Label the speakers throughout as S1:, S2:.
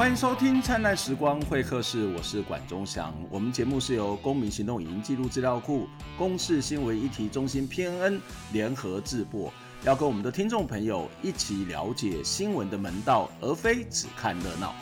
S1: 欢迎收听《灿烂时光会客室》，我是管中祥。我们节目是由公民行动影音记录资料库、公视新闻议题中心 PNN 联合制播，要跟我们的听众朋友一起了解新闻的门道，而非只看热闹。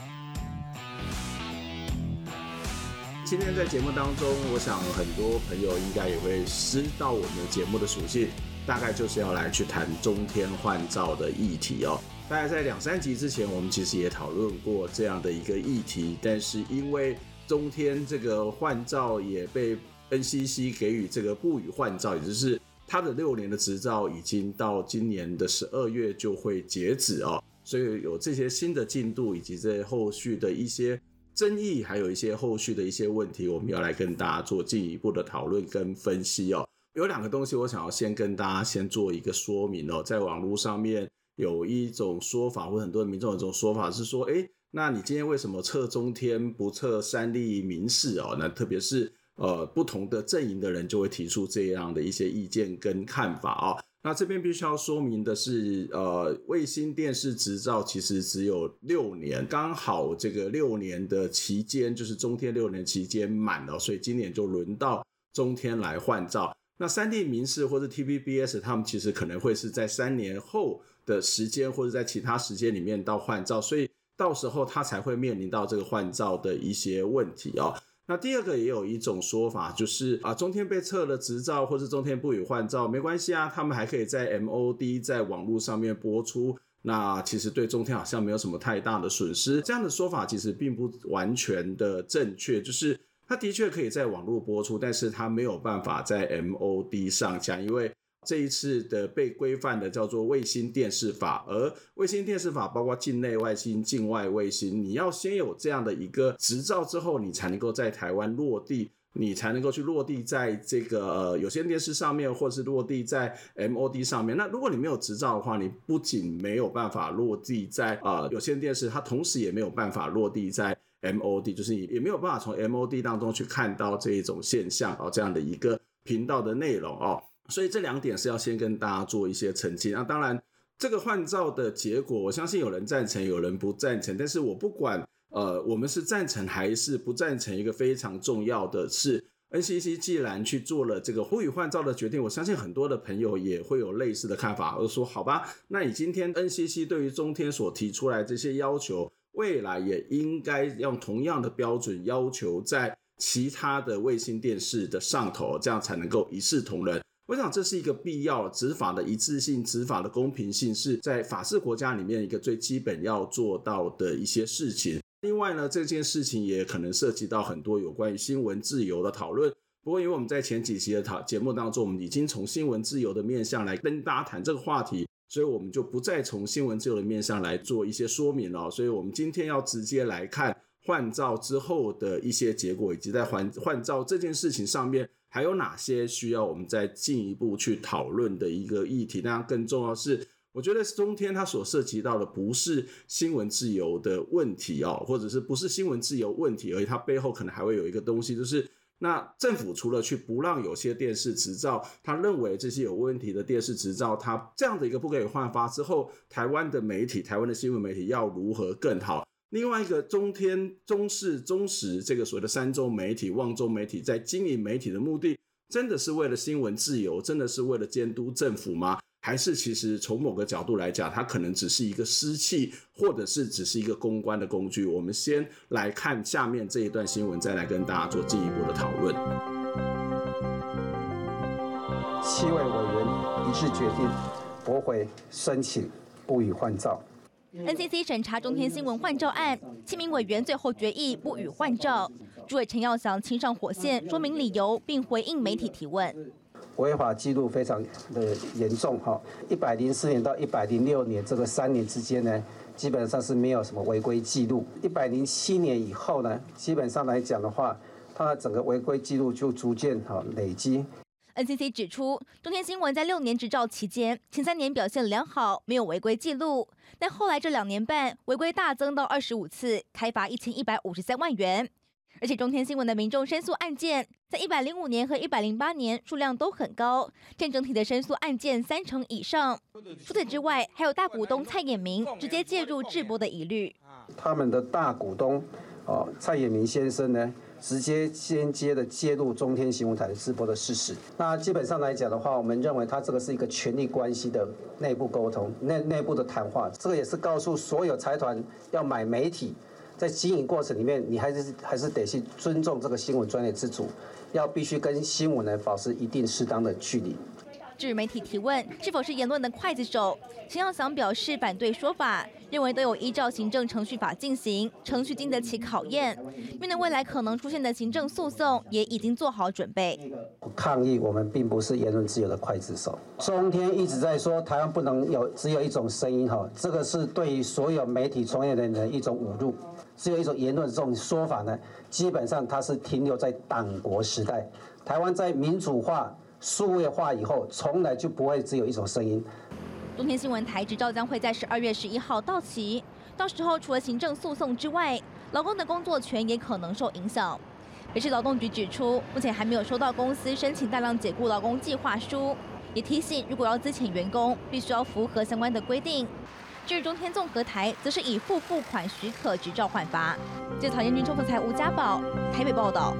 S1: 今天在节目当中，我想很多朋友应该也会知道我们的节目的属性，大概就是要来去谈中天换照的议题哦。大概在两三集之前，我们其实也讨论过这样的一个议题，但是因为中天这个换照也被 NCC 给予这个不予换照，也就是他的六年的执照已经到今年的十二月就会截止哦，所以有这些新的进度以及这后续的一些争议，还有一些后续的一些问题，我们要来跟大家做进一步的讨论跟分析哦。有两个东西我想要先跟大家先做一个说明哦，在网络上面。有一种说法，或很多民众有一种说法是说，诶，那你今天为什么撤中天不撤三立民视哦？那特别是呃不同的阵营的人就会提出这样的一些意见跟看法啊、哦。那这边必须要说明的是，呃，卫星电视执照其实只有六年，刚好这个六年的期间就是中天六年期间满了，所以今年就轮到中天来换照。那三立民视或者 TVBS 他们其实可能会是在三年后的时间，或者在其他时间里面到换照，所以到时候他才会面临到这个换照的一些问题哦。那第二个也有一种说法，就是啊，中天被撤了执照，或是中天不予换照，没关系啊，他们还可以在 MOD 在网络上面播出，那其实对中天好像没有什么太大的损失。这样的说法其实并不完全的正确，就是他的确可以在网络播出，但是他没有办法在 MOD 上架，因为。这一次的被规范的叫做卫星电视法，而卫星电视法包括境内卫星、境外卫星，你要先有这样的一个执照之后，你才能够在台湾落地，你才能够去落地在这个呃有线电视上面，或是落地在 MOD 上面。那如果你没有执照的话，你不仅没有办法落地在啊、呃、有线电视，它同时也没有办法落地在 MOD，就是你也没有办法从 MOD 当中去看到这一种现象啊、哦，这样的一个频道的内容哦。所以这两点是要先跟大家做一些澄清。那当然，这个换照的结果，我相信有人赞成，有人不赞成。但是我不管，呃，我们是赞成还是不赞成，一个非常重要的是，NCC 既然去做了这个呼吁换照的决定，我相信很多的朋友也会有类似的看法，而说好吧，那你今天 NCC 对于中天所提出来这些要求，未来也应该用同样的标准要求在其他的卫星电视的上头，这样才能够一视同仁。我想这是一个必要执法的一致性、执法的公平性，是在法治国家里面一个最基本要做到的一些事情。另外呢，这件事情也可能涉及到很多有关于新闻自由的讨论。不过，因为我们在前几期的讨节目当中，我们已经从新闻自由的面向来跟大家谈这个话题，所以我们就不再从新闻自由的面向来做一些说明了。所以我们今天要直接来看换照之后的一些结果，以及在换换照这件事情上面。还有哪些需要我们再进一步去讨论的一个议题？那，更重要是，我觉得中天它所涉及到的不是新闻自由的问题哦，或者是不是新闻自由问题而已，它背后可能还会有一个东西，就是那政府除了去不让有些电视执照，他认为这些有问题的电视执照，它这样的一个不可以换发之后，台湾的媒体、台湾的新闻媒体要如何更好？另外一个中天、中视、中时这个所谓的三中媒体、旺中媒体，在经营媒体的目的，真的是为了新闻自由，真的是为了监督政府吗？还是其实从某个角度来讲，它可能只是一个私器，或者是只是一个公关的工具？我们先来看下面这一段新闻，再来跟大家做进一步的讨论。
S2: 七位委员一致决定驳回申请，不予换照。
S3: NCC 审查中天新闻换照案，七名委员最后决议不予换照。主委陈耀祥亲上火线说明理由，并回应媒体提问。
S2: 违法记录非常的严重哈，一百零四年到一百零六年这个三年之间呢，基本上是没有什么违规记录。一百零七年以后呢，基本上来讲的话，它的整个违规记录就逐渐哈累积。
S3: NCC 指出，中天新闻在六年执照期间，前三年表现良好，没有违规记录，但后来这两年半违规大增到二十五次，开罚一千一百五十三万元。而且中天新闻的民众申诉案件，在一百零五年和一百零八年数量都很高，占整体的申诉案件三成以上。除此之外，还有大股东蔡衍明直接介入直播的疑虑。
S2: 他们的大股东哦，蔡衍明先生呢，直接间接的介入中天新闻台的直播的事实。那基本上来讲的话，我们认为他这个是一个权力关系的内部沟通、内内部的谈话。这个也是告诉所有财团要买媒体。在经营过程里面，你还是还是得去尊重这个新闻专业自主，要必须跟新闻呢保持一定适当的距离。
S3: 至于媒体提问是否是言论的刽子手，陈耀祥表示反对说法，认为都有依照行政程序法进行，程序经得起考验。面对未来可能出现的行政诉讼，也已经做好准备。
S2: 抗议我们并不是言论自由的刽子手。中天一直在说台湾不能有只有一种声音，哈，这个是对于所有媒体从业人的一种侮辱。只有一种言论，这种说法呢，基本上它是停留在党国时代。台湾在民主化、数位化以后，从来就不会只有一种声音。
S3: 中天新闻台执照将会在十二月十一号到期，到时候除了行政诉讼之外，劳工的工作权也可能受影响。北市劳动局指出，目前还没有收到公司申请大量解雇劳工计划书，也提醒如果要资遣员工，必须要符合相关的规定。至于中天综合台，则是以付付款许可执照换发。记者曹彦君、周福才、吴家宝台北报道。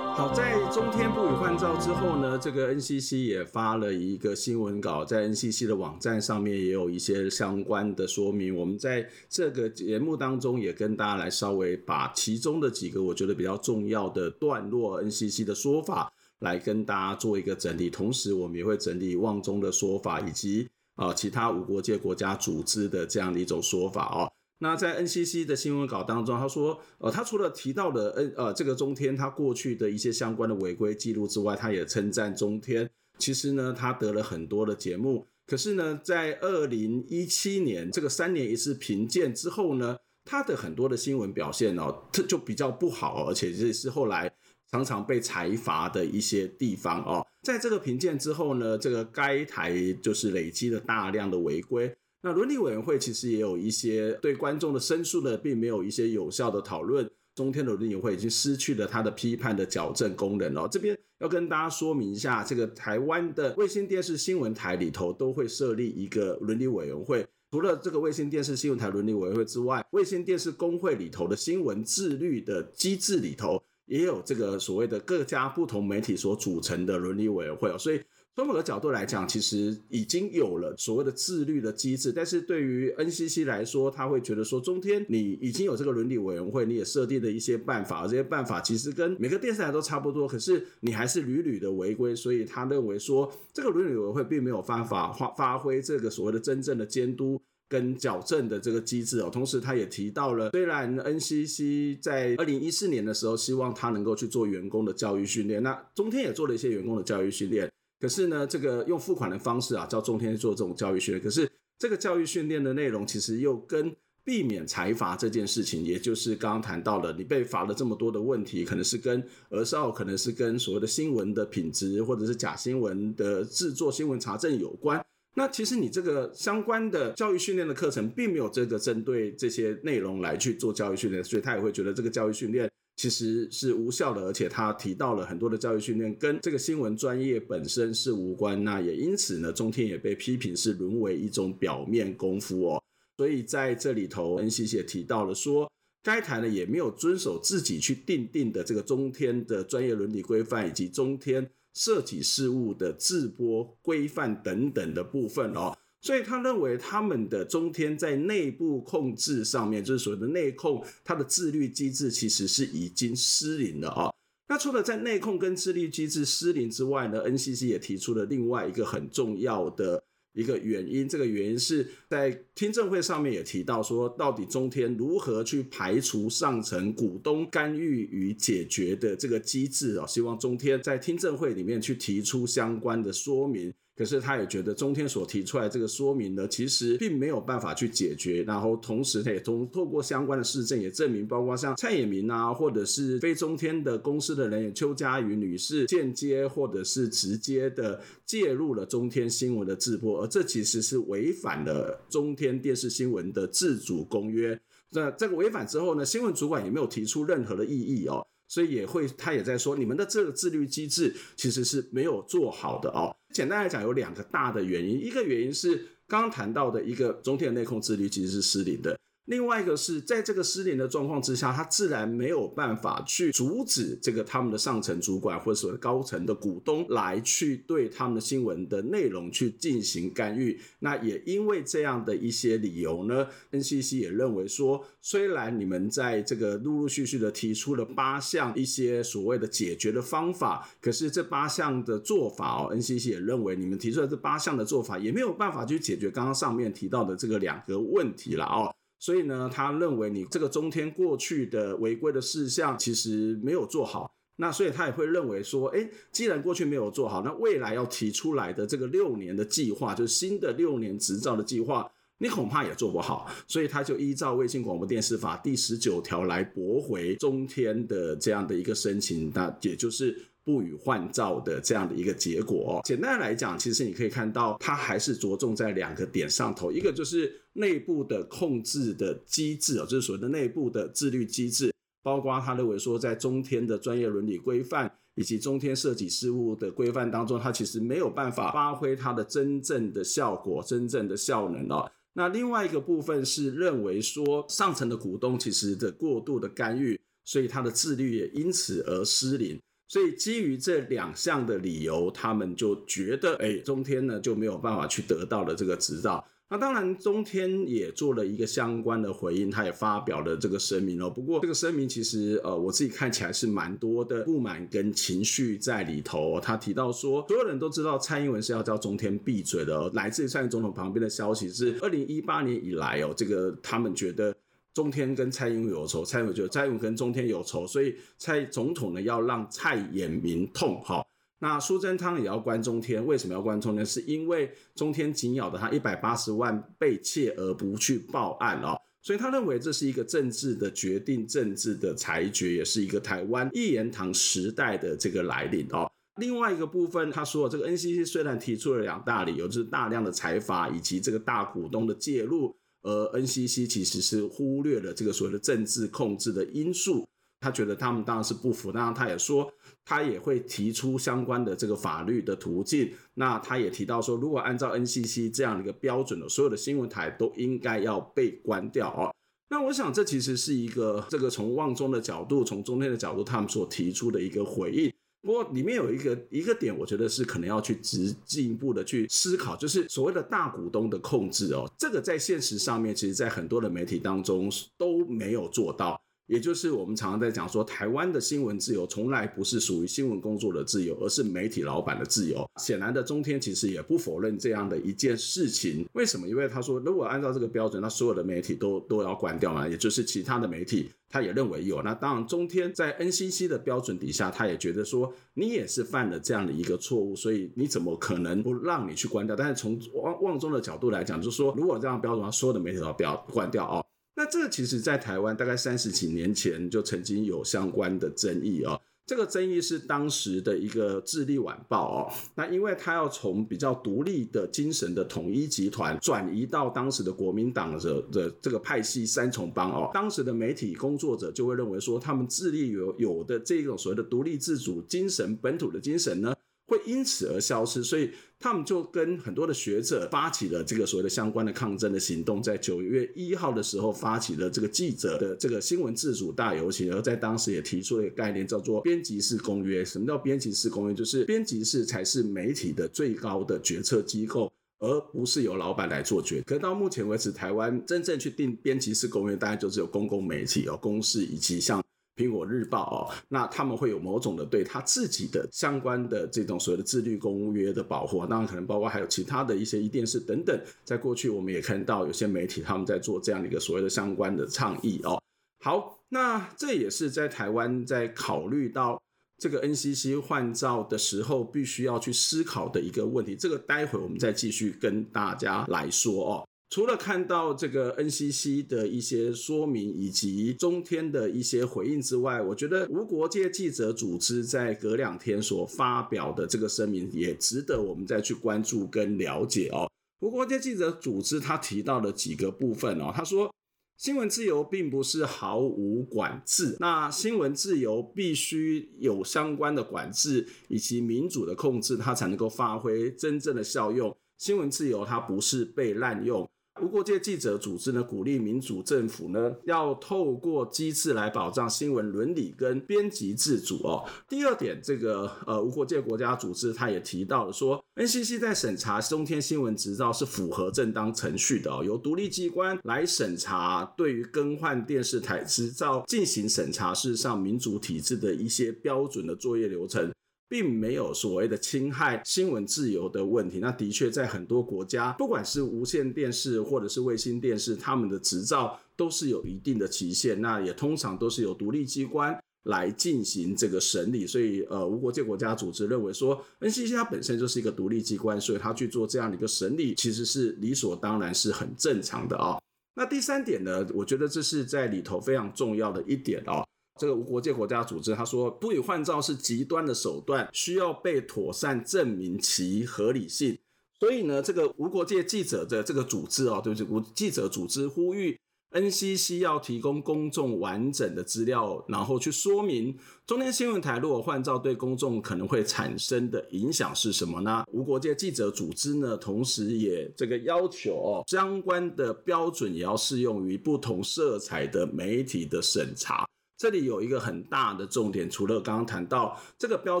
S1: 好，在中天不予换照之后呢，这个 NCC 也发了一个新闻稿，在 NCC 的网站上面也有一些相关的说明。我们在这个节目当中也跟大家来稍微把其中的几个我觉得比较重要的段落，NCC 的说法来跟大家做一个整理。同时，我们也会整理旺中的说法以及。啊，其他无国界国家组织的这样的一种说法哦。那在 NCC 的新闻稿当中，他说，呃，他除了提到了 N 呃这个中天他过去的一些相关的违规记录之外，他也称赞中天。其实呢，他得了很多的节目，可是呢，在二零一七年这个三年一次评鉴之后呢，他的很多的新闻表现哦，他就比较不好，而且这是后来。常常被裁罚的一些地方哦，在这个评鉴之后呢，这个该台就是累积了大量的违规。那伦理委员会其实也有一些对观众的申诉呢，并没有一些有效的讨论。中天的伦理委员会已经失去了它的批判的矫正功能哦。这边要跟大家说明一下，这个台湾的卫星电视新闻台里头都会设立一个伦理委员会。除了这个卫星电视新闻台伦理委员会之外，卫星电视工会里头的新闻自律的机制里头。也有这个所谓的各家不同媒体所组成的伦理委员会哦，所以从某个角度来讲，其实已经有了所谓的自律的机制。但是对于 NCC 来说，他会觉得说，中天你已经有这个伦理委员会，你也设定了一些办法，而这些办法其实跟每个电视台都差不多，可是你还是屡屡的违规，所以他认为说，这个伦理委员会并没有办法发发挥这个所谓的真正的监督。跟矫正的这个机制哦，同时他也提到了，虽然 NCC 在二零一四年的时候希望他能够去做员工的教育训练，那中天也做了一些员工的教育训练，可是呢，这个用付款的方式啊，叫中天做这种教育训练，可是这个教育训练的内容其实又跟避免财罚这件事情，也就是刚刚谈到了，你被罚了这么多的问题，可能是跟儿少，可能是跟所谓的新闻的品质，或者是假新闻的制作、新闻查证有关。那其实你这个相关的教育训练的课程，并没有这个针对这些内容来去做教育训练，所以他也会觉得这个教育训练其实是无效的，而且他提到了很多的教育训练跟这个新闻专业本身是无关，那也因此呢，中天也被批评是沦为一种表面功夫哦。所以在这里头，NCC 也提到了说，该台呢也没有遵守自己去订定的这个中天的专业伦理规范以及中天。涉及事务的制播规范等等的部分哦，所以他认为他们的中天在内部控制上面，就是所谓的内控，它的自律机制其实是已经失灵了啊。那除了在内控跟自律机制失灵之外呢，NCC 也提出了另外一个很重要的。一个原因，这个原因是在听证会上面也提到说，到底中天如何去排除上层股东干预与解决的这个机制啊？希望中天在听证会里面去提出相关的说明。可是他也觉得中天所提出来这个说明呢，其实并没有办法去解决。然后同时他也通透过相关的事证也证明，包括像蔡衍明啊，或者是非中天的公司的人员邱家瑜女士，间接或者是直接的介入了中天新闻的直播，而这其实是违反了中天电视新闻的自主公约。那这个违反之后呢，新闻主管也没有提出任何的异议哦，所以也会他也在说，你们的这个自律机制其实是没有做好的哦。简单来讲，有两个大的原因，一个原因是刚刚谈到的一个中天的内控制律其实是失灵的。另外一个是在这个失联的状况之下，他自然没有办法去阻止这个他们的上层主管或者说高层的股东来去对他们的新闻的内容去进行干预。那也因为这样的一些理由呢，NCC 也认为说，虽然你们在这个陆陆续续的提出了八项一些所谓的解决的方法，可是这八项的做法哦，NCC 也认为你们提出的这八项的做法也没有办法去解决刚刚上面提到的这个两个问题了哦。所以呢，他认为你这个中天过去的违规的事项其实没有做好，那所以他也会认为说，诶，既然过去没有做好，那未来要提出来的这个六年的计划，就是新的六年执照的计划，你恐怕也做不好，所以他就依照卫星广播电视法第十九条来驳回中天的这样的一个申请，那也就是。不予换照的这样的一个结果哦，简单来讲，其实你可以看到，它还是着重在两个点上头，一个就是内部的控制的机制哦，就是所谓的内部的自律机制，包括他认为说，在中天的专业伦理规范以及中天设计事务的规范当中，它其实没有办法发挥它的真正的效果、真正的效能哦。那另外一个部分是认为说，上层的股东其实的过度的干预，所以他的自律也因此而失灵。所以基于这两项的理由，他们就觉得，哎，中天呢就没有办法去得到了这个执照。那当然，中天也做了一个相关的回应，他也发表了这个声明哦。不过这个声明其实，呃，我自己看起来是蛮多的不满跟情绪在里头。他提到说，所有人都知道蔡英文是要叫中天闭嘴的。来自于蔡英文总统旁边的消息是，二零一八年以来哦，这个他们觉得。中天跟蔡英文有仇，蔡英文就蔡英文跟中天有仇，所以蔡总统呢要让蔡衍明痛哈。那苏贞昌也要关中天，为什么要关中天？是因为中天紧咬的他一百八十万被窃而不去报案哦，所以他认为这是一个政治的决定，政治的裁决，也是一个台湾一言堂时代的这个来临哦。另外一个部分，他说这个 NCC 虽然提出了两大理由，就是大量的财阀以及这个大股东的介入。而 NCC 其实是忽略了这个所谓的政治控制的因素，他觉得他们当然是不服，当然他也说他也会提出相关的这个法律的途径。那他也提到说，如果按照 NCC 这样的一个标准的，所有的新闻台都应该要被关掉哦。那我想这其实是一个这个从旺中的角度，从中天的角度，他们所提出的一个回应。不过里面有一个一个点，我觉得是可能要去直进一步的去思考，就是所谓的大股东的控制哦，这个在现实上面，其实在很多的媒体当中都没有做到。也就是我们常常在讲说，台湾的新闻自由从来不是属于新闻工作的自由，而是媒体老板的自由。显然的，中天其实也不否认这样的一件事情。为什么？因为他说，如果按照这个标准，那所有的媒体都都要关掉嘛，也就是其他的媒体，他也认为有。那当然，中天在 NCC 的标准底下，他也觉得说，你也是犯了这样的一个错误，所以你怎么可能不让你去关掉？但是从望望中的角度来讲，就是说，如果这样标准，所有的媒体都要不要关掉哦。那这其实，在台湾大概三十几年前就曾经有相关的争议哦。这个争议是当时的一个《智利晚报》哦。那因为他要从比较独立的精神的统一集团转移到当时的国民党的的这个派系三重帮哦，当时的媒体工作者就会认为说，他们智利有有的这种所谓的独立自主精神、本土的精神呢，会因此而消失，所以他们就跟很多的学者发起了这个所谓的相关的抗争的行动，在九月一号的时候发起了这个记者的这个新闻自主大游行，而在当时也提出了一个概念，叫做编辑式公约。什么叫编辑式公约？就是编辑室才是媒体的最高的决策机构，而不是由老板来做决。可到目前为止，台湾真正去定编辑式公约，大概就只有公共媒体、有公视以及像。苹果日报哦，那他们会有某种的对他自己的相关的这种所谓的自律公约的保护，当然可能包括还有其他的一些壹电视等等。在过去，我们也看到有些媒体他们在做这样的一个所谓的相关的倡议哦。好，那这也是在台湾在考虑到这个 NCC 换照的时候，必须要去思考的一个问题。这个待会我们再继续跟大家来说哦。除了看到这个 NCC 的一些说明以及中天的一些回应之外，我觉得无国界记者组织在隔两天所发表的这个声明也值得我们再去关注跟了解哦。无国界记者组织他提到了几个部分哦，他说新闻自由并不是毫无管制，那新闻自由必须有相关的管制以及民主的控制，它才能够发挥真正的效用。新闻自由它不是被滥用。无国界记者组织呢，鼓励民主政府呢，要透过机制来保障新闻伦理跟编辑自主哦。第二点，这个呃无国界国家组织他也提到了说，NCC 在审查中天新闻执照是符合正当程序的哦，由独立机关来审查，对于更换电视台执照进行审查，事实上民主体制的一些标准的作业流程。并没有所谓的侵害新闻自由的问题。那的确，在很多国家，不管是无线电视或者是卫星电视，他们的执照都是有一定的期限。那也通常都是由独立机关来进行这个审理。所以，呃，无国界国家组织认为说，NCC 它本身就是一个独立机关，所以它去做这样的一个审理，其实是理所当然，是很正常的啊、那第三点呢，我觉得这是在里头非常重要的一点哦。这个无国界国家组织他说，不予换照是极端的手段，需要被妥善证明其合理性。所以呢，这个无国界记者的这个组织哦，对不起？无记者组织呼吁 NCC 要提供公众完整的资料，然后去说明中天新闻台如果换照对公众可能会产生的影响是什么呢？无国界记者组织呢，同时也这个要求哦，相关的标准也要适用于不同色彩的媒体的审查。这里有一个很大的重点，除了刚刚谈到这个标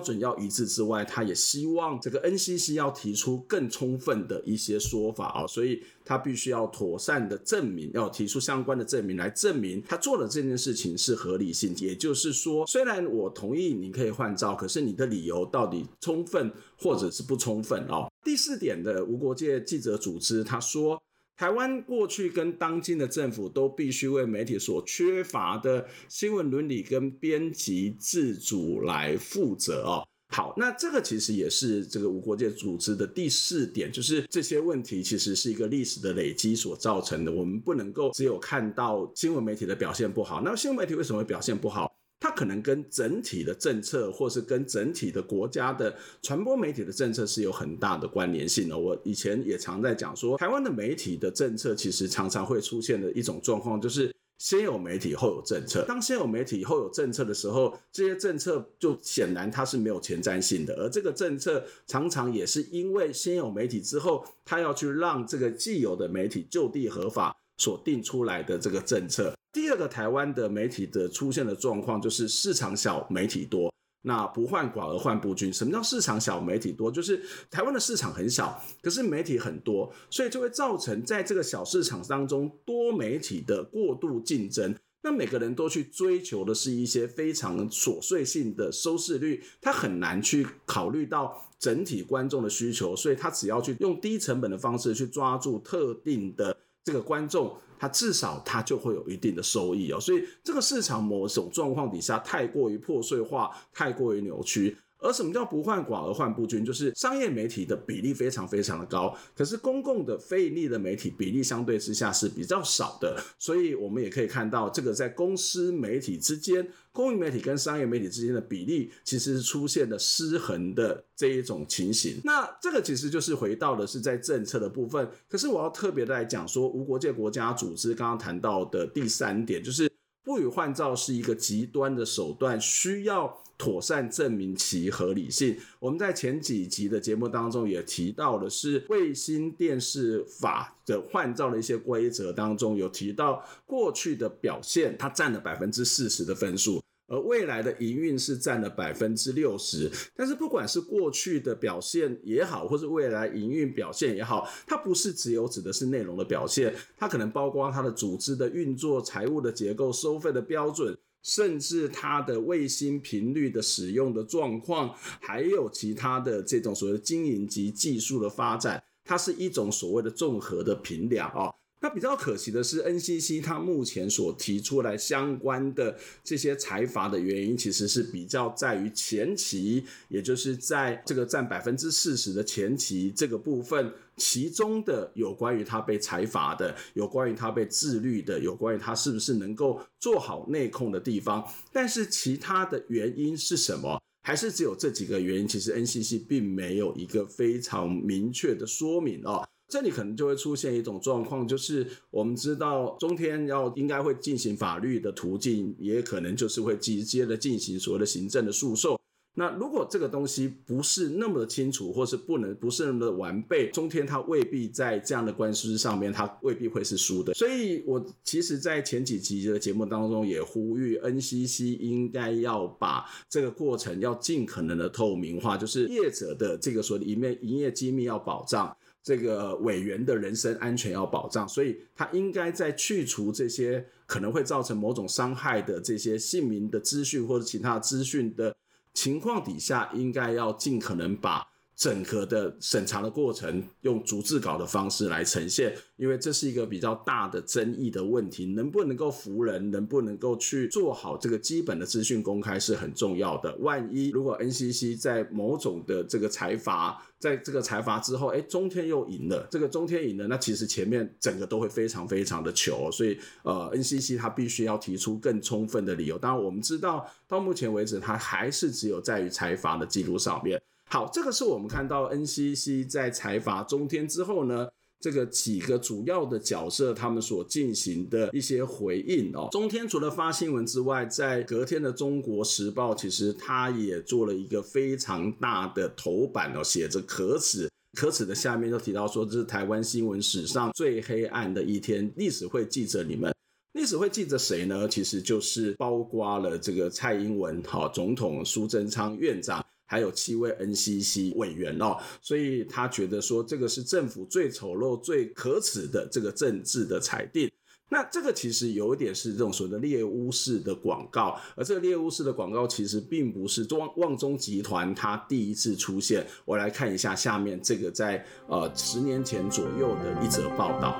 S1: 准要一致之外，他也希望这个 NCC 要提出更充分的一些说法啊，所以他必须要妥善的证明，要提出相关的证明来证明他做的这件事情是合理性。也就是说，虽然我同意你可以换照，可是你的理由到底充分或者是不充分哦。第四点的无国界记者组织他说。台湾过去跟当今的政府都必须为媒体所缺乏的新闻伦理跟编辑自主来负责哦。好，那这个其实也是这个无国界组织的第四点，就是这些问题其实是一个历史的累积所造成的。我们不能够只有看到新闻媒体的表现不好，那新闻媒体为什么会表现不好？可能跟整体的政策，或是跟整体的国家的传播媒体的政策是有很大的关联性的。我以前也常在讲说，台湾的媒体的政策其实常常会出现的一种状况，就是先有媒体后有政策。当先有媒体后有政策的时候，这些政策就显然它是没有前瞻性的。而这个政策常常也是因为先有媒体之后，它要去让这个既有的媒体就地合法所定出来的这个政策。第二个台湾的媒体的出现的状况就是市场小，媒体多，那不患寡而患不均。什么叫市场小，媒体多？就是台湾的市场很小，可是媒体很多，所以就会造成在这个小市场当中多媒体的过度竞争。那每个人都去追求的是一些非常琐碎性的收视率，他很难去考虑到整体观众的需求，所以他只要去用低成本的方式去抓住特定的这个观众。他至少他就会有一定的收益哦，所以这个市场某种状况底下太过于破碎化，太过于扭曲。而什么叫不患寡而患不均？就是商业媒体的比例非常非常的高，可是公共的非盈利的媒体比例相对之下是比较少的。所以我们也可以看到，这个在公司媒体之间，公营媒体跟商业媒体之间的比例，其实是出现了失衡的这一种情形。那这个其实就是回到的是在政策的部分。可是我要特别的来讲说，无国界国家组织刚刚谈到的第三点，就是不予换照是一个极端的手段，需要。妥善证明其合理性。我们在前几集的节目当中也提到了是卫星电视法的换照的一些规则当中有提到，过去的表现它占了百分之四十的分数，而未来的营运是占了百分之六十。但是不管是过去的表现也好，或是未来营运表现也好，它不是只有指的是内容的表现，它可能包括它的组织的运作、财务的结构、收费的标准。甚至它的卫星频率的使用的状况，还有其他的这种所谓的经营及技术的发展，它是一种所谓的综合的评量啊。那比较可惜的是，NCC 它目前所提出来相关的这些裁罚的原因，其实是比较在于前期，也就是在这个占百分之四十的前期这个部分，其中的有关于它被裁罚的，有关于它被自律的，有关于它是不是能够做好内控的地方，但是其他的原因是什么？还是只有这几个原因？其实 NCC 并没有一个非常明确的说明哦。这里可能就会出现一种状况，就是我们知道中天要应该会进行法律的途径，也可能就是会直接的进行所谓的行政的诉讼。那如果这个东西不是那么的清楚，或是不能不是那么的完备，中天它未必在这样的官司上面，它未必会是输的。所以我其实，在前几集的节目当中也呼吁 NCC 应该要把这个过程要尽可能的透明化，就是业者的这个所谓的营业营业机密要保障，这个委员的人身安全要保障，所以他应该在去除这些可能会造成某种伤害的这些姓名的资讯或者其他资讯的。情况底下，应该要尽可能把整个的审查的过程用逐字稿的方式来呈现，因为这是一个比较大的争议的问题，能不能够服人，能不能够去做好这个基本的资讯公开是很重要的。万一如果 NCC 在某种的这个裁罚，在这个裁罚之后，哎，中天又赢了，这个中天赢了，那其实前面整个都会非常非常的糗，所以呃，NCC 它必须要提出更充分的理由。当然，我们知道到目前为止，它还是只有在于裁罚的记录上面。好，这个是我们看到 NCC 在裁罚中天之后呢，这个几个主要的角色他们所进行的一些回应哦。中天除了发新闻之外，在隔天的《中国时报》其实他也做了一个非常大的头版哦，写着“可耻”，可耻的下面就提到说，这是台湾新闻史上最黑暗的一天。历史会记着你们，历史会记着谁呢？其实就是包括了这个蔡英文、好总统、苏贞昌院长。还有七位 NCC 委员哦，所以他觉得说这个是政府最丑陋、最可耻的这个政治的裁定。那这个其实有一点是这种所谓的猎巫式的广告，而这个猎巫式的广告其实并不是旺旺中集团它第一次出现。我来看一下下面这个在呃十年前左右的一则报道。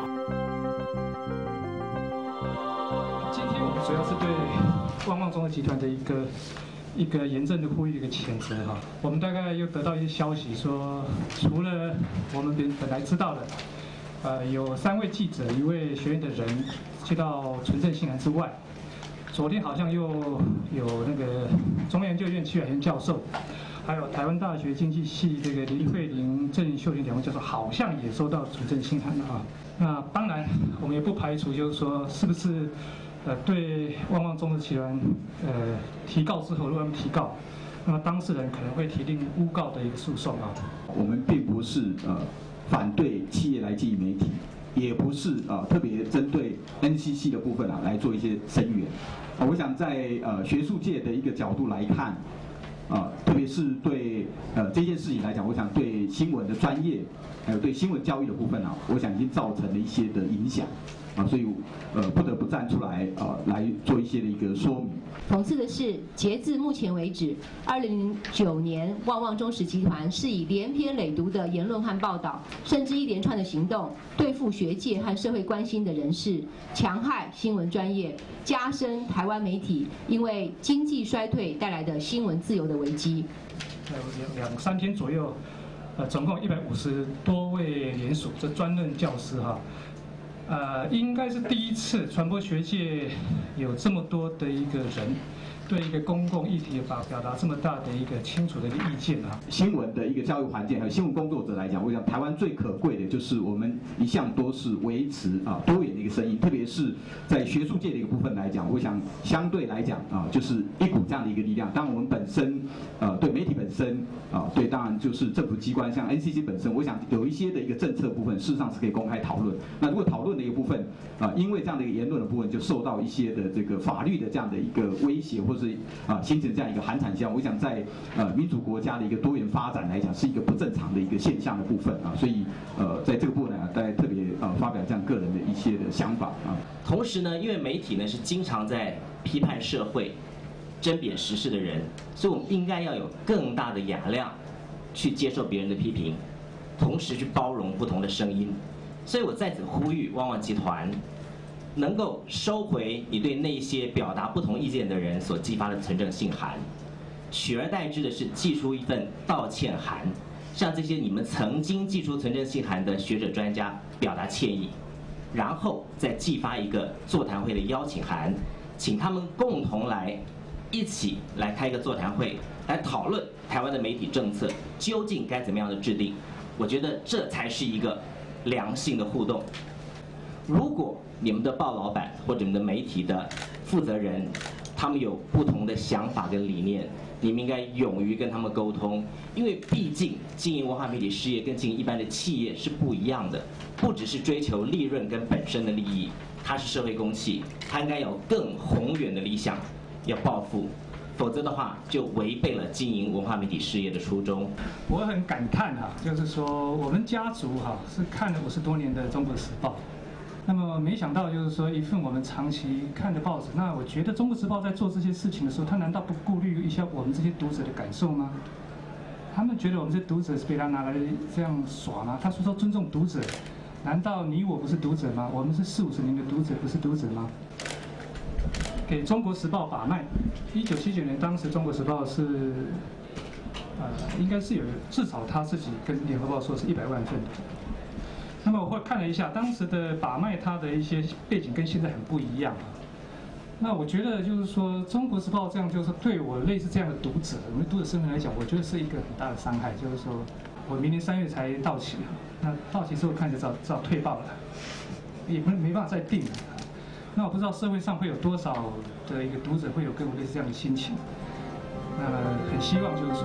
S4: 今天我们主要是对旺旺中集团的一个。一个严正的呼吁，一个谴责哈。我们大概又得到一些消息说，除了我们本本来知道的，呃，有三位记者、一位学院的人接到存证信函之外，昨天好像又有那个中央研究院戚海教授，还有台湾大学经济系这个林慧玲、郑秀玲两位教授，好像也收到存证信函了啊。那当然，我们也不排除就是说，是不是？呃，对旺旺中的集团，呃，提告之后，如果他们提告，那么当事人可能会提定诬告的一个诉讼啊。
S5: 我们并不是呃反对企业来经营媒体，也不是啊、呃、特别针对 NCC 的部分啊来做一些声援。我想在呃学术界的一个角度来看，啊、呃，特别是对呃这件事情来讲，我想对新闻的专业，还有对新闻教育的部分啊，我想已经造成了一些的影响。啊，所以呃不得不站出来啊，来做一些的一个说明。
S6: 讽刺的是，截至目前为止，二零零九年旺旺中时集团是以连篇累牍的言论和报道，甚至一连串的行动，对付学界和社会关心的人士，强害新闻专业，加深台湾媒体因为经济衰退带来的新闻自由的危机。
S4: 呃，两两三天左右，呃，总共一百五十多位联署这专任教师哈。呃，应该是第一次传播学界有这么多的一个人。对一个公共议题表表达这么大的一个清楚的一个意见啊，
S5: 新闻的一个教育环境，还有新闻工作者来讲，我想台湾最可贵的就是我们一向都是维持啊多元的一个声音，特别是在学术界的一个部分来讲，我想相对来讲啊，就是一股这样的一个力量。当然我们本身呃对媒体本身啊，对当然就是政府机关像 NCC 本身，我想有一些的一个政策部分，事实上是可以公开讨论。那如果讨论的一个部分啊，因为这样的一个言论的部分，就受到一些的这个法律的这样的一个威胁或者。是啊，形成这样一个寒蝉效应，我想在呃民主国家的一个多元发展来讲，是一个不正常的一个现象的部分啊，所以呃在这个部分呢，大家特别呃发表这样个人的一些的想法啊。
S7: 同时呢，因为媒体呢是经常在批判社会、针砭时事的人，所以我们应该要有更大的雅量去接受别人的批评，同时去包容不同的声音。所以我在此呼吁旺旺集团。能够收回你对那些表达不同意见的人所寄发的存证信函，取而代之的是寄出一份道歉函，向这些你们曾经寄出存证信函的学者专家表达歉意，然后再寄发一个座谈会的邀请函，请他们共同来一起来开一个座谈会，来讨论台湾的媒体政策究竟该怎么样的制定。我觉得这才是一个良性的互动。如果你们的报老板或者你们的媒体的负责人，他们有不同的想法跟理念，你们应该勇于跟他们沟通，因为毕竟经营文化媒体事业跟经营一般的企业是不一样的，不只是追求利润跟本身的利益，它是社会公器，它应该有更宏远的理想要抱负，否则的话就违背了经营文化媒体事业的初衷。
S4: 我很感叹哈，就是说我们家族哈是看了五十多年的《中国时报》。那么没想到，就是说一份我们长期看的报纸，那我觉得《中国时报》在做这些事情的时候，他难道不顾虑一下我们这些读者的感受吗？他们觉得我们这些读者是被他拿来这样耍吗？他说说尊重读者，难道你我不是读者吗？我们是四五十年的读者，不是读者吗？给《中国时报》把脉，一九七九年，当时《中国时报》是，呃，应该是有至少他自己跟《联合报》说是一百万份。那么我会看了一下当时的把脉，它的一些背景跟现在很不一样。那我觉得就是说，《中国时报》这样就是对我类似这样的读者，我们读者身份来讲，我觉得是一个很大的伤害。就是说我明年三月才到期，那到期之后看就知道知道退报了，也没没办法再订了。那我不知道社会上会有多少的一个读者会有跟我类似这样的心情。那很希望就是说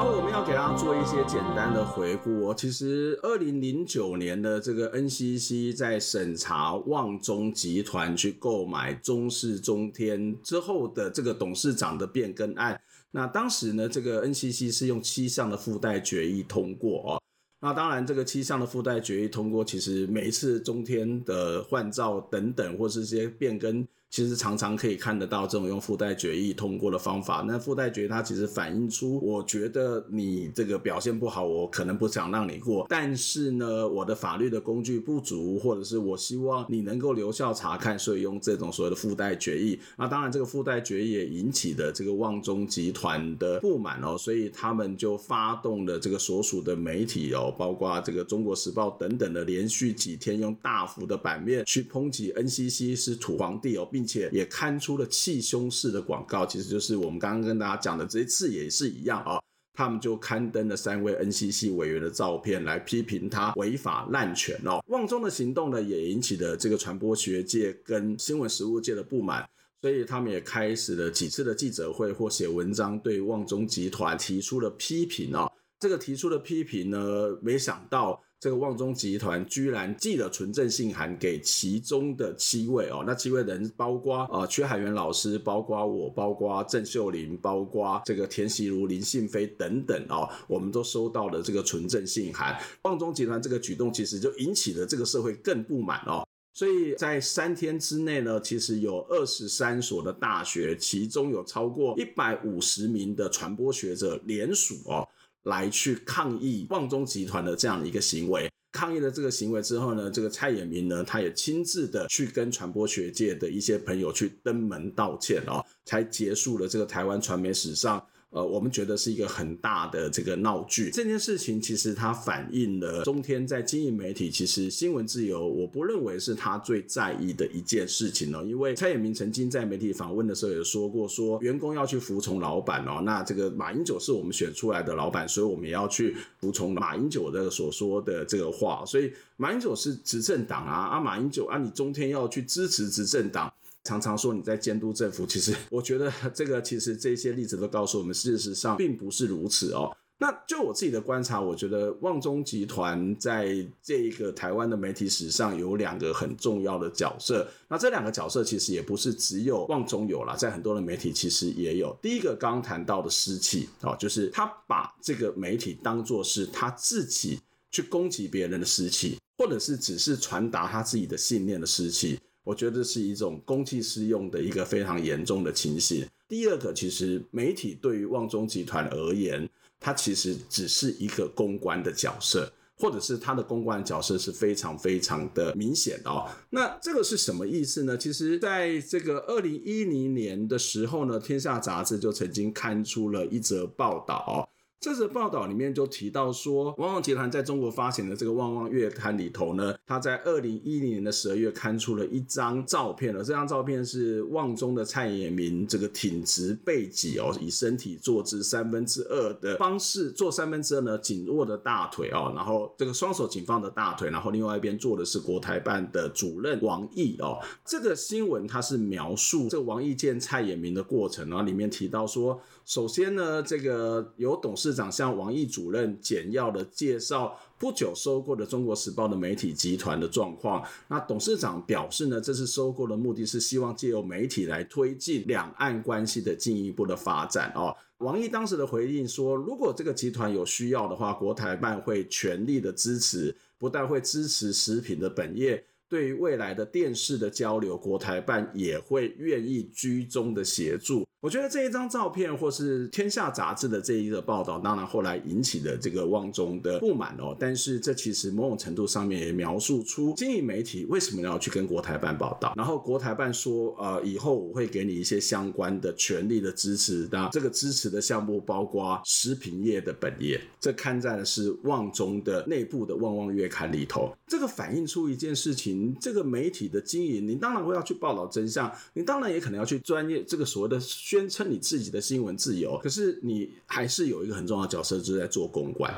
S1: 好，我们要给大家做一些简单的回顾哦。其实，二零零九年的这个 NCC 在审查旺中集团去购买中视中天之后的这个董事长的变更案，那当时呢，这个 NCC 是用七项的附带决议通过哦。那当然，这个七项的附带决议通过，其实每一次中天的换照等等，或是这些变更。其实常常可以看得到这种用附带决议通过的方法。那附带决议它其实反映出，我觉得你这个表现不好，我可能不想让你过。但是呢，我的法律的工具不足，或者是我希望你能够留校察看，所以用这种所谓的附带决议。那当然，这个附带决议也引起了这个旺中集团的不满哦，所以他们就发动了这个所属的媒体哦，包括这个中国时报等等的，连续几天用大幅的版面去抨击 NCC 是土皇帝哦。并并且也刊出了气胸式的广告，其实就是我们刚刚跟大家讲的这一次也是一样啊、他们就刊登了三位 NCC 委员的照片来批评他违法滥权哦。旺中的行动呢，也引起了这个传播学界跟新闻实务界的不满，所以他们也开始了几次的记者会或写文章，对旺中集团提出了批评哦。这个提出的批评呢，没想到。这个旺中集团居然寄了纯正信函给其中的七位哦，那七位人包括呃曲海源老师，包括我，包括郑秀玲，包括这个田习如、林信飞等等哦，我们都收到了这个纯正信函。旺中集团这个举动其实就引起了这个社会更不满哦，所以在三天之内呢，其实有二十三所的大学，其中有超过一百五十名的传播学者联署哦。来去抗议旺中集团的这样的一个行为，抗议了这个行为之后呢，这个蔡衍明呢，他也亲自的去跟传播学界的一些朋友去登门道歉哦，才结束了这个台湾传媒史上。呃，我们觉得是一个很大的这个闹剧。这件事情其实它反映了中天在经营媒体，其实新闻自由，我不认为是他最在意的一件事情哦。因为蔡衍明曾经在媒体访问的时候也说过，说员工要去服从老板哦。那这个马英九是我们选出来的老板，所以我们也要去服从马英九的所说的这个话。所以马英九是执政党啊，啊马英九啊，你中天要去支持执政党。常常说你在监督政府，其实 我觉得这个其实这些例子都告诉我们，事实上并不是如此哦。那就我自己的观察，我觉得旺中集团在这个台湾的媒体史上有两个很重要的角色。那这两个角色其实也不是只有旺中有啦，在很多的媒体其实也有。第一个刚刚谈到的施企哦，就是他把这个媒体当作是他自己去攻击别人的施企，或者是只是传达他自己的信念的施企。我觉得是一种公器私用的一个非常严重的情形。第二个，其实媒体对于旺中集团而言，它其实只是一个公关的角色，或者是它的公关角色是非常非常的明显哦。那这个是什么意思呢？其实，在这个二零一零年的时候呢，《天下杂志》就曾经刊出了一则报道。这则报道里面就提到说，旺旺集团在中国发行的这个《旺旺月刊》里头呢，他在二零一零年的十二月刊出了一张照片了。这张照片是旺中的蔡衍明这个挺直背脊哦，以身体坐姿三分之二的方式坐三分之二呢，紧握的大腿哦，然后这个双手紧放的大腿，然后另外一边坐的是国台办的主任王毅哦。这个新闻它是描述这个王毅见蔡衍明的过程，然后里面提到说，首先呢，这个有董事。市长向王毅主任简要的介绍不久收购的《中国时报》的媒体集团的状况。那董事长表示呢，这次收购的目的是希望借由媒体来推进两岸关系的进一步的发展哦。王毅当时的回应说，如果这个集团有需要的话，国台办会全力的支持，不但会支持食品的本业。对于未来的电视的交流，国台办也会愿意居中的协助。我觉得这一张照片，或是《天下》杂志的这一个报道，当然后来引起了这个旺中的不满哦。但是这其实某种程度上面也描述出经营媒体为什么要去跟国台办报道。然后国台办说，呃，以后我会给你一些相关的权力的支持。那这个支持的项目包括食品业的本业。这刊在的是旺中的内部的《旺旺月刊》里头。这个反映出一件事情。这个媒体的经营，你当然会要去报道真相，你当然也可能要去专业这个所谓的宣称你自己的新闻自由。可是你还是有一个很重要的角色，就是在做公关。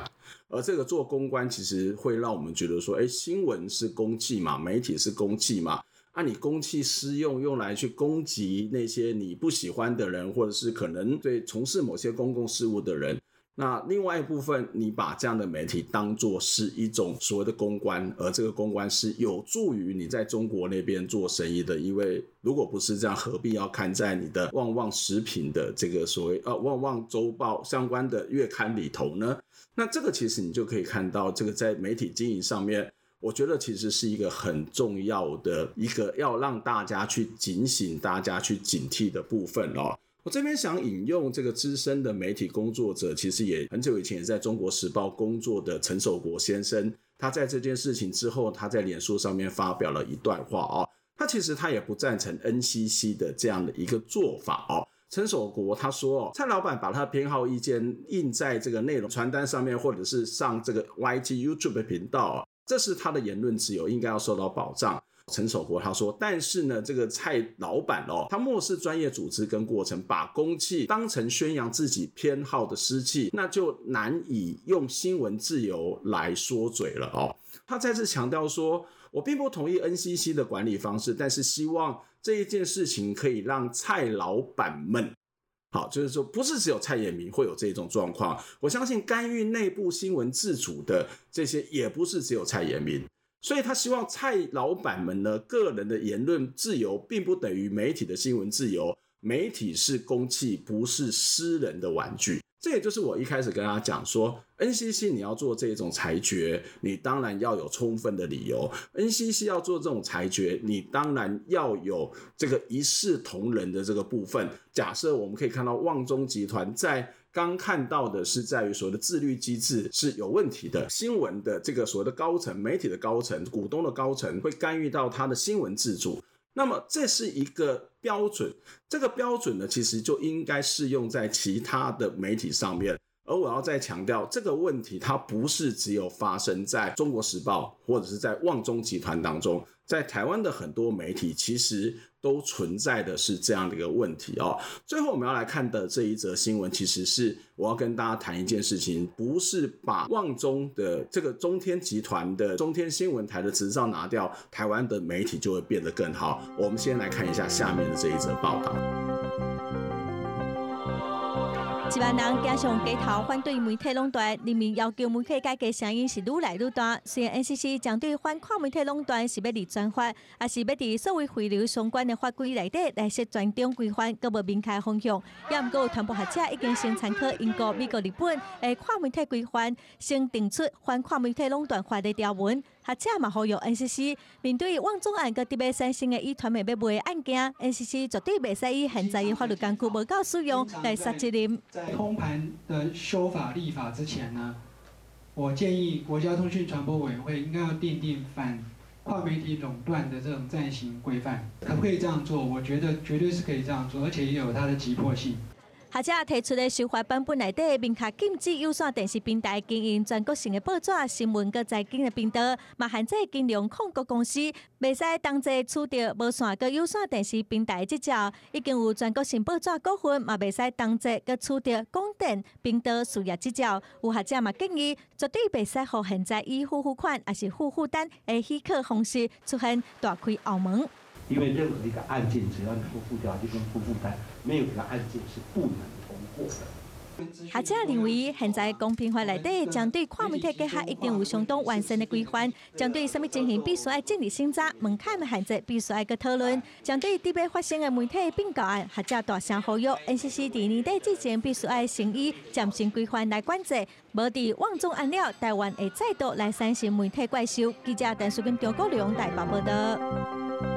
S1: 而这个做公关，其实会让我们觉得说，哎，新闻是公器嘛，媒体是公器嘛，啊，你公器私用，用来去攻击那些你不喜欢的人，或者是可能对从事某些公共事务的人。那另外一部分，你把这样的媒体当作是一种所谓的公关，而这个公关是有助于你在中国那边做生意的。因为如果不是这样，何必要刊在你的旺旺食品的这个所谓呃旺旺周报相关的月刊里头呢？那这个其实你就可以看到，这个在媒体经营上面，我觉得其实是一个很重要的一个要让大家去警醒、大家去警惕的部分哦。我这边想引用这个资深的媒体工作者，其实也很久以前也在中国时报工作的陈守国先生，他在这件事情之后，他在脸书上面发表了一段话哦，他其实他也不赞成 NCC 的这样的一个做法哦。陈守国他说哦，蔡老板把他偏好意见印在这个内容传单上面，或者是上这个 YT YouTube 频道，这是他的言论自由，应该要受到保障。陈守国他说：“但是呢，这个蔡老板哦，他漠视专业组织跟过程，把公器当成宣扬自己偏好的私器，那就难以用新闻自由来说嘴了哦。”他再次强调说：“我并不同意 NCC 的管理方式，但是希望这一件事情可以让蔡老板们，好，就是说不是只有蔡衍明会有这种状况。我相信干预内部新闻自主的这些，也不是只有蔡衍明。”所以他希望蔡老板们呢，个人的言论自由并不等于媒体的新闻自由，媒体是公器，不是私人的玩具。这也就是我一开始跟他讲说，NCC 你要做这种裁决，你当然要有充分的理由；NCC 要做这种裁决，你当然要有这个一视同仁的这个部分。假设我们可以看到旺中集团在。刚看到的是在于所谓的自律机制是有问题的，新闻的这个所谓的高层、媒体的高层、股东的高层会干预到他的新闻自主，那么这是一个标准，这个标准呢，其实就应该适用在其他的媒体上面。而我要再强调，这个问题它不是只有发生在中国时报或者是在旺中集团当中，在台湾的很多媒体其实。都存在的是这样的一个问题哦。最后我们要来看的这一则新闻，其实是我要跟大家谈一件事情，不是把旺中的这个中天集团的中天新闻台的执照拿掉，台湾的媒体就会变得更好。我们先来看一下下面的这一则报道。
S3: 一万人加上街头反对媒体垄断，人民要求媒体改革声音是愈来愈大。虽然 NCC 将对反跨媒体垄断是要立专法，也是要伫所谓汇流相关的法规内底来设专中规范，阁无明确方向。也毋过，传播学者已经先参考英国、美国、日本的跨媒体规范，先定出反跨媒体垄断法的条文。学者嘛呼吁 NCC 面对旺中案个特别三星的以传媒要卖案件，NCC 绝对袂使以现在的法律工具无够使用来杀责任。
S8: 在通盘的修法立法之前呢，我建议国家通讯传播委员会应该要订定反跨媒体垄断的这种暂行规范，可不可以这样做？我觉得绝对是可以这样做，而且也有它的急迫性。
S9: 学者提出的修法版本内底，明确禁止有线电视平台经营全国性的报纸、新闻和财经的频道，嘛限制金融控股公司未使同齐取得无线个有线电视平台执照，已经有全国性报纸股份嘛未使同齐个取得广电频道事业执照。有学者嘛建议，绝对未使和现在以付付款还是付负担的许可方式出现大开后门。
S10: 因为任何一个案件，只要你不附条件跟不负担，没有一个案件是不能通过的。
S9: 学者认为，现在公平法内底将对跨媒体结合一定有相当完善的规范，将对什么情形必须要建立审查门槛的限制必须要个讨论，将对特别发生的媒体并购案，学者大声呼吁，NCC 在年底之前必须要审议渐新规范来管制，无伫旺中案了，台湾会再度来产生媒体怪兽。记者邓淑君、张国良台北报道。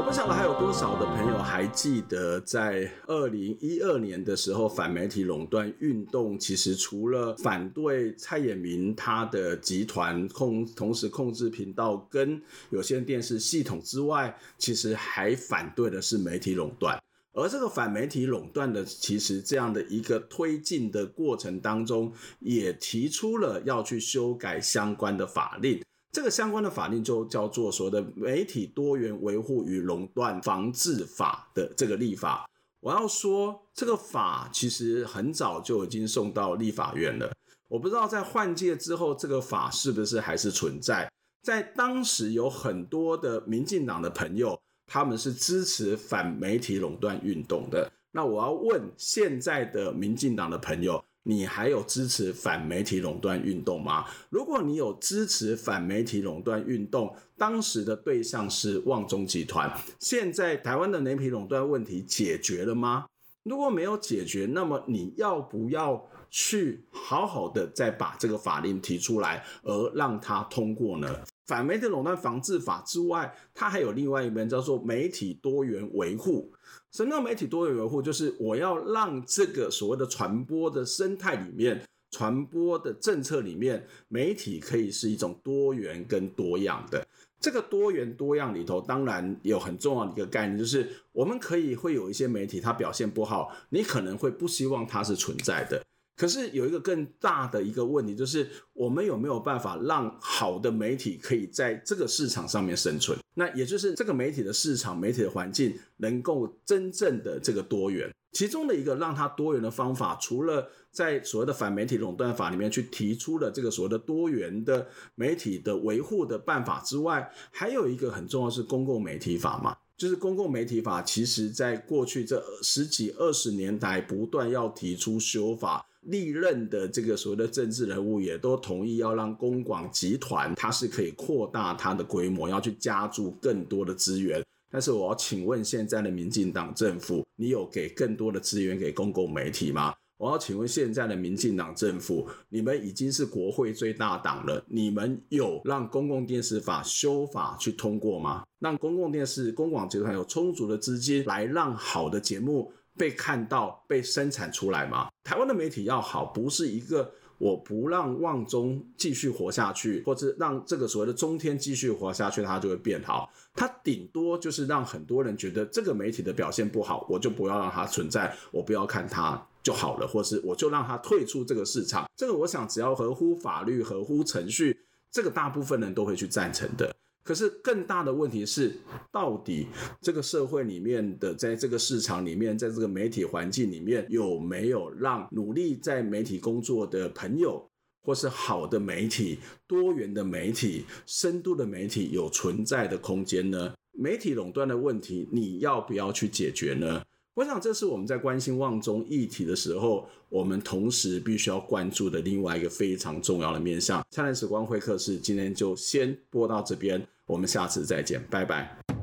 S1: 我不晓得还有多少的朋友还记得，在二零一二年的时候，反媒体垄断运动其实除了反对蔡衍明他的集团控同时控制频道跟有线电视系统之外，其实还反对的是媒体垄断。而这个反媒体垄断的，其实这样的一个推进的过程当中，也提出了要去修改相关的法令。这个相关的法令就叫做所谓的《媒体多元维护与垄断防治法》的这个立法。我要说，这个法其实很早就已经送到立法院了。我不知道在换届之后，这个法是不是还是存在？在当时有很多的民进党的朋友，他们是支持反媒体垄断运动的。那我要问现在的民进党的朋友。你还有支持反媒体垄断运动吗？如果你有支持反媒体垄断运动，当时的对象是旺中集团，现在台湾的媒体垄断问题解决了吗？如果没有解决，那么你要不要去好好的再把这个法令提出来，而让它通过呢？反媒体垄断防治法之外，它还有另外一边叫做媒体多元维护。什么叫媒体多元维护？就是我要让这个所谓的传播的生态里面、传播的政策里面，媒体可以是一种多元跟多样的。这个多元多样里头，当然有很重要的一个概念，就是我们可以会有一些媒体它表现不好，你可能会不希望它是存在的。可是有一个更大的一个问题，就是我们有没有办法让好的媒体可以在这个市场上面生存？那也就是这个媒体的市场、媒体的环境能够真正的这个多元。其中的一个让它多元的方法，除了在所谓的反媒体垄断法里面去提出了这个所谓的多元的媒体的维护的办法之外，还有一个很重要是公共媒体法嘛。就是公共媒体法，其实在过去这十几二十年来不断要提出修法。历任的这个所谓的政治人物也都同意要让公广集团，它是可以扩大它的规模，要去加注更多的资源。但是我要请问现在的民进党政府，你有给更多的资源给公共媒体吗？我要请问现在的民进党政府，你们已经是国会最大党了，你们有让公共电视法修法去通过吗？让公共电视、公广集团有充足的资金来让好的节目。被看到、被生产出来吗？台湾的媒体要好，不是一个我不让旺中继续活下去，或者让这个所谓的中天继续活下去，它就会变好。它顶多就是让很多人觉得这个媒体的表现不好，我就不要让它存在，我不要看它就好了，或是我就让它退出这个市场。这个我想只要合乎法律、合乎程序，这个大部分人都会去赞成的。可是更大的问题是，到底这个社会里面的，在这个市场里面，在这个媒体环境里面，有没有让努力在媒体工作的朋友，或是好的媒体、多元的媒体、深度的媒体有存在的空间呢？媒体垄断的问题，你要不要去解决呢？我想，这是我们在关心旺中议题的时候，我们同时必须要关注的另外一个非常重要的面向。灿烂时光会客室今天就先播到这边，我们下次再见，拜拜。